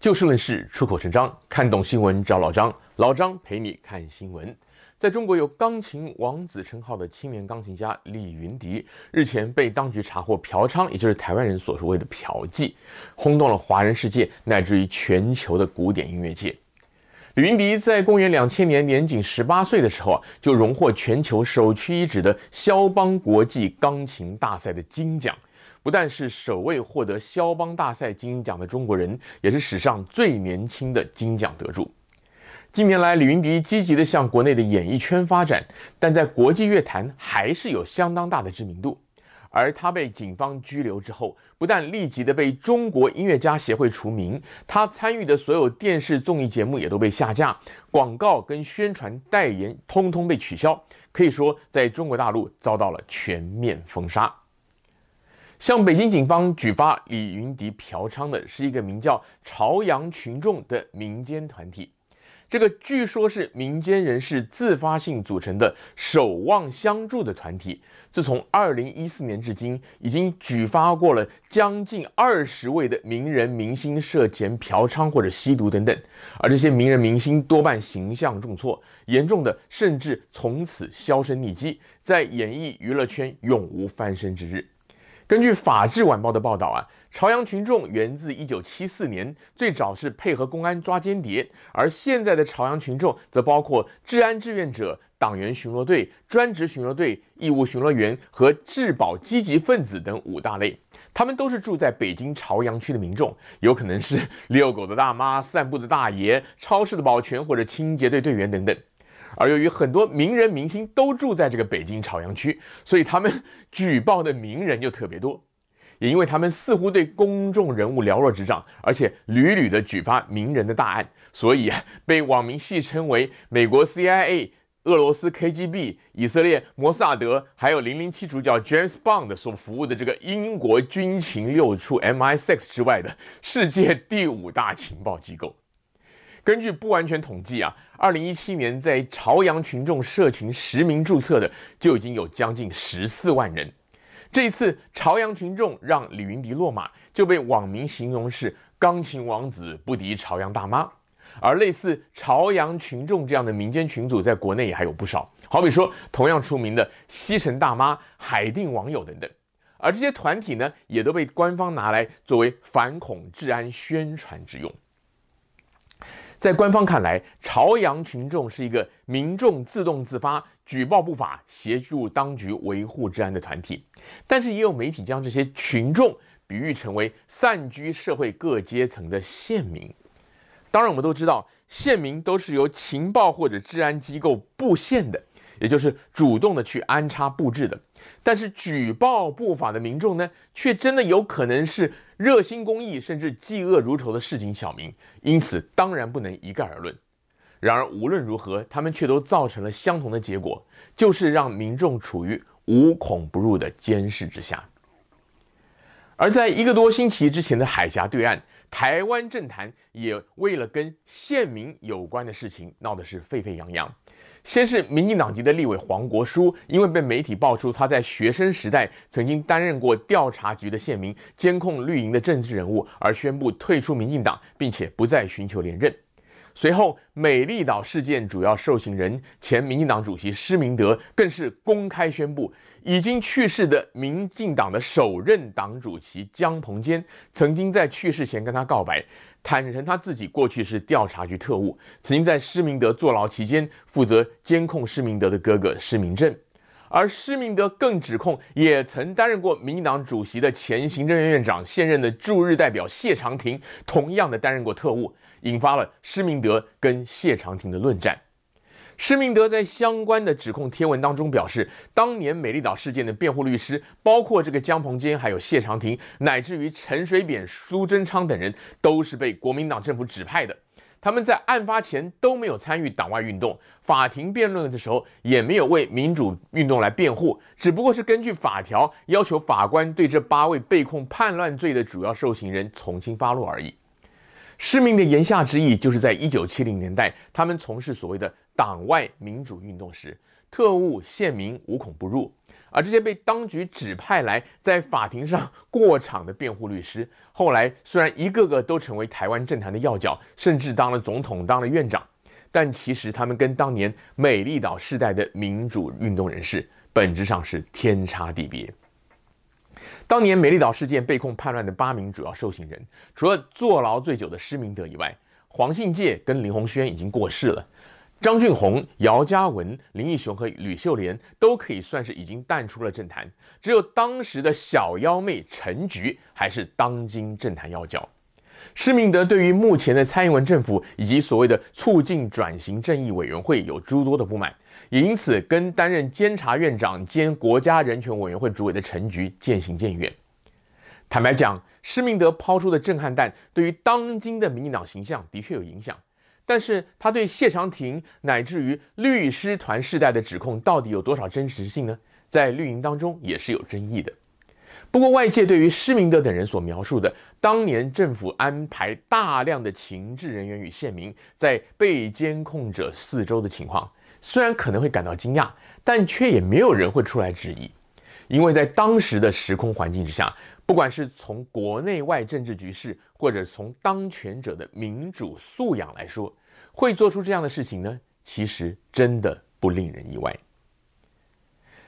就事论事，出口成章，看懂新闻找老张，老张陪你看新闻。在中国有“钢琴王子”称号的青年钢琴家李云迪，日前被当局查获嫖娼，也就是台湾人所说的嫖妓，轰动了华人世界，乃至于全球的古典音乐界。李云迪在公元两千年年仅十八岁的时候啊，就荣获全球首屈一指的肖邦国际钢琴大赛的金奖。不但是首位获得肖邦大赛金奖的中国人，也是史上最年轻的金奖得主。近年来，李云迪积极地向国内的演艺圈发展，但在国际乐坛还是有相当大的知名度。而他被警方拘留之后，不但立即的被中国音乐家协会除名，他参与的所有电视综艺节目也都被下架，广告跟宣传代言通通被取消，可以说在中国大陆遭到了全面封杀。向北京警方举发李云迪嫖娼的是一个名叫朝阳群众的民间团体，这个据说是民间人士自发性组成的守望相助的团体。自从二零一四年至今，已经举发过了将近二十位的名人明星涉嫌嫖娼或者吸毒等等，而这些名人明星多半形象重挫，严重的甚至从此销声匿迹，在演艺娱乐圈永无翻身之日。根据《法制晚报》的报道啊，朝阳群众源自一九七四年，最早是配合公安抓间谍，而现在的朝阳群众则包括治安志愿者、党员巡逻队、专职巡逻队、义务巡逻员和治保积极分子等五大类。他们都是住在北京朝阳区的民众，有可能是遛狗的大妈、散步的大爷、超市的保全或者清洁队队员等等。而由于很多名人明星都住在这个北京朝阳区，所以他们 举报的名人就特别多。也因为他们似乎对公众人物了若指掌，而且屡屡的举发名人的大案，所以啊，被网民戏称为美国 CIA、俄罗斯 KGB、以色列摩萨德，还有《零零七》主角 James Bond 所服务的这个英国军情六处 MI6 之外的世界第五大情报机构。根据不完全统计啊，二零一七年在朝阳群众社群实名注册的就已经有将近十四万人。这一次朝阳群众让李云迪落马，就被网民形容是钢琴王子不敌朝阳大妈。而类似朝阳群众这样的民间群组，在国内也还有不少。好比说，同样出名的西城大妈、海淀网友等等。而这些团体呢，也都被官方拿来作为反恐治安宣传之用。在官方看来，朝阳群众是一个民众自动自发、举报不法、协助当局维护治安的团体，但是也有媒体将这些群众比喻成为散居社会各阶层的县民。当然，我们都知道，县民都是由情报或者治安机构布线的。也就是主动的去安插布置的，但是举报不法的民众呢，却真的有可能是热心公益甚至嫉恶如仇的市井小民，因此当然不能一概而论。然而无论如何，他们却都造成了相同的结果，就是让民众处于无孔不入的监视之下。而在一个多星期之前的海峡对岸，台湾政坛也为了跟县民有关的事情闹得是沸沸扬扬。先是民进党籍的立委黄国书，因为被媒体爆出他在学生时代曾经担任过调查局的县民、监控绿营的政治人物，而宣布退出民进党，并且不再寻求连任。随后，美丽岛事件主要受刑人前民进党主席施明德更是公开宣布，已经去世的民进党的首任党主席江鹏坚曾经在去世前跟他告白，坦承他自己过去是调查局特务，曾经在施明德坐牢期间负责监控施明德的哥哥施明正。而施明德更指控，也曾担任过民进党主席的前行政院院长、现任的驻日代表谢长廷，同样的担任过特务，引发了施明德跟谢长廷的论战。施明德在相关的指控贴文当中表示，当年美丽岛事件的辩护律师，包括这个江鹏坚，还有谢长廷，乃至于陈水扁、苏贞昌等人，都是被国民党政府指派的。他们在案发前都没有参与党外运动，法庭辩论的时候也没有为民主运动来辩护，只不过是根据法条要求法官对这八位被控叛乱罪的主要受刑人从轻发落而已。施明的言下之意就是在一九七零年代，他们从事所谓的党外民主运动时，特务线民无孔不入，而这些被当局指派来在法庭上过场的辩护律师，后来虽然一个个都成为台湾政坛的要角，甚至当了总统、当了院长，但其实他们跟当年美丽岛世代的民主运动人士本质上是天差地别。当年美丽岛事件被控叛乱的八名主要受刑人，除了坐牢最久的施明德以外，黄信介跟林鸿轩已经过世了。张俊宏、姚嘉文、林义雄和吕秀莲都可以算是已经淡出了政坛，只有当时的小妖妹陈菊还是当今政坛要角。施明德对于目前的蔡英文政府以及所谓的促进转型正义委员会有诸多的不满，也因此跟担任监察院长兼国家人权委员会主委的陈菊渐行渐远。坦白讲，施明德抛出的震撼弹对于当今的民进党形象的确有影响。但是他对谢长廷乃至于律师团世代的指控到底有多少真实性呢？在绿营当中也是有争议的。不过外界对于施明德等人所描述的当年政府安排大量的情治人员与县民在被监控者四周的情况，虽然可能会感到惊讶，但却也没有人会出来质疑，因为在当时的时空环境之下。不管是从国内外政治局势，或者从当权者的民主素养来说，会做出这样的事情呢？其实真的不令人意外。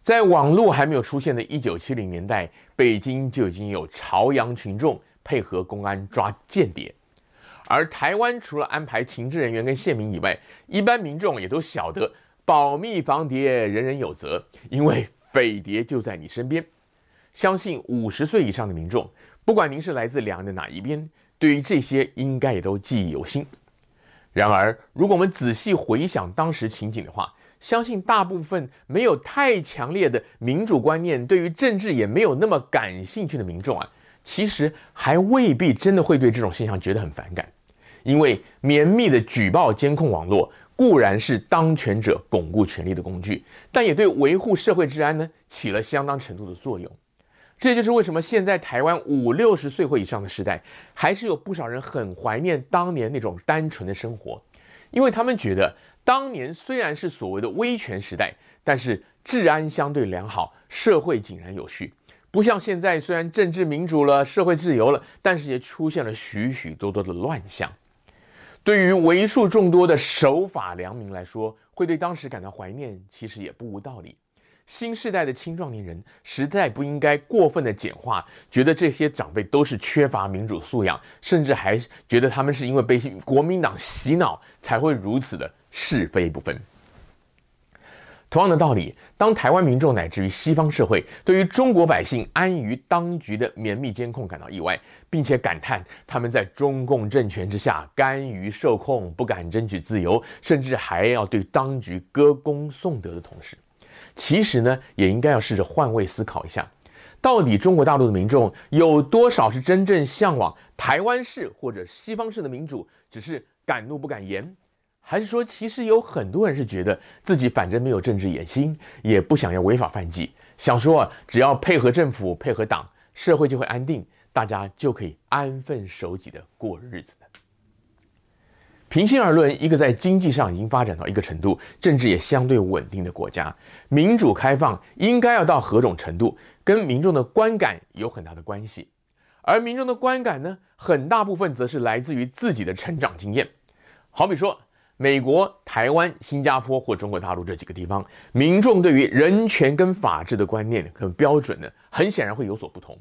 在网络还没有出现的一九七零年代，北京就已经有朝阳群众配合公安抓间谍，而台湾除了安排情治人员跟线民以外，一般民众也都晓得保密防谍，人人有责，因为匪谍就在你身边。相信五十岁以上的民众，不管您是来自两岸的哪一边，对于这些应该也都记忆犹新。然而，如果我们仔细回想当时情景的话，相信大部分没有太强烈的民主观念，对于政治也没有那么感兴趣的民众啊，其实还未必真的会对这种现象觉得很反感，因为绵密的举报监控网络固然是当权者巩固权力的工具，但也对维护社会治安呢起了相当程度的作用。这就是为什么现在台湾五六十岁或以上的时代，还是有不少人很怀念当年那种单纯的生活，因为他们觉得当年虽然是所谓的威权时代，但是治安相对良好，社会井然有序，不像现在虽然政治民主了，社会自由了，但是也出现了许许多多的乱象。对于为数众多的守法良民来说，会对当时感到怀念，其实也不无道理。新时代的青壮年人实在不应该过分的简化，觉得这些长辈都是缺乏民主素养，甚至还觉得他们是因为被国民党洗脑才会如此的是非不分。同样的道理，当台湾民众乃至于西方社会对于中国百姓安于当局的绵密监控感到意外，并且感叹他们在中共政权之下甘于受控，不敢争取自由，甚至还要对当局歌功颂德的同时，其实呢，也应该要试着换位思考一下，到底中国大陆的民众有多少是真正向往台湾式或者西方式的民主，只是敢怒不敢言，还是说其实有很多人是觉得自己反正没有政治野心，也不想要违法犯纪，想说，只要配合政府、配合党，社会就会安定，大家就可以安分守己的过日子的。平心而论，一个在经济上已经发展到一个程度，政治也相对稳定的国家，民主开放应该要到何种程度，跟民众的观感有很大的关系。而民众的观感呢，很大部分则是来自于自己的成长经验。好比说，美国、台湾、新加坡或中国大陆这几个地方，民众对于人权跟法治的观念跟标准呢，很显然会有所不同。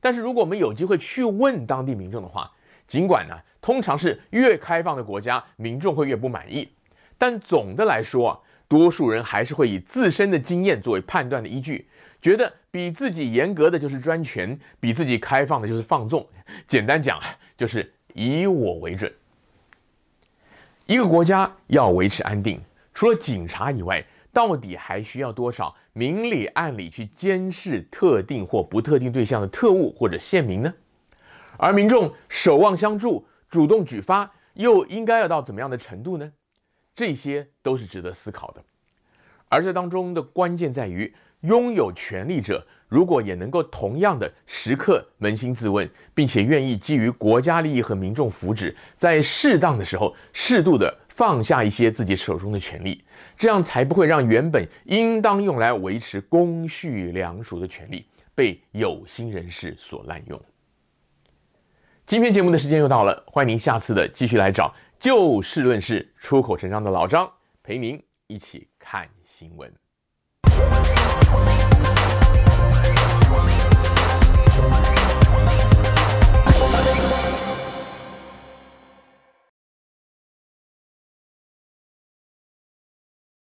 但是如果我们有机会去问当地民众的话，尽管呢，通常是越开放的国家，民众会越不满意，但总的来说啊，多数人还是会以自身的经验作为判断的依据，觉得比自己严格的就是专权，比自己开放的就是放纵。简单讲，就是以我为准。一个国家要维持安定，除了警察以外，到底还需要多少明里暗里去监视特定或不特定对象的特务或者线民呢？而民众守望相助、主动举发，又应该要到怎么样的程度呢？这些都是值得思考的。而这当中的关键在于，拥有权力者如果也能够同样的时刻扪心自问，并且愿意基于国家利益和民众福祉，在适当的时候适度的放下一些自己手中的权利，这样才不会让原本应当用来维持公序良俗的权利被有心人士所滥用。今天节目的时间又到了，欢迎您下次的继续来找就事论事、出口成章的老张陪您一起看新闻。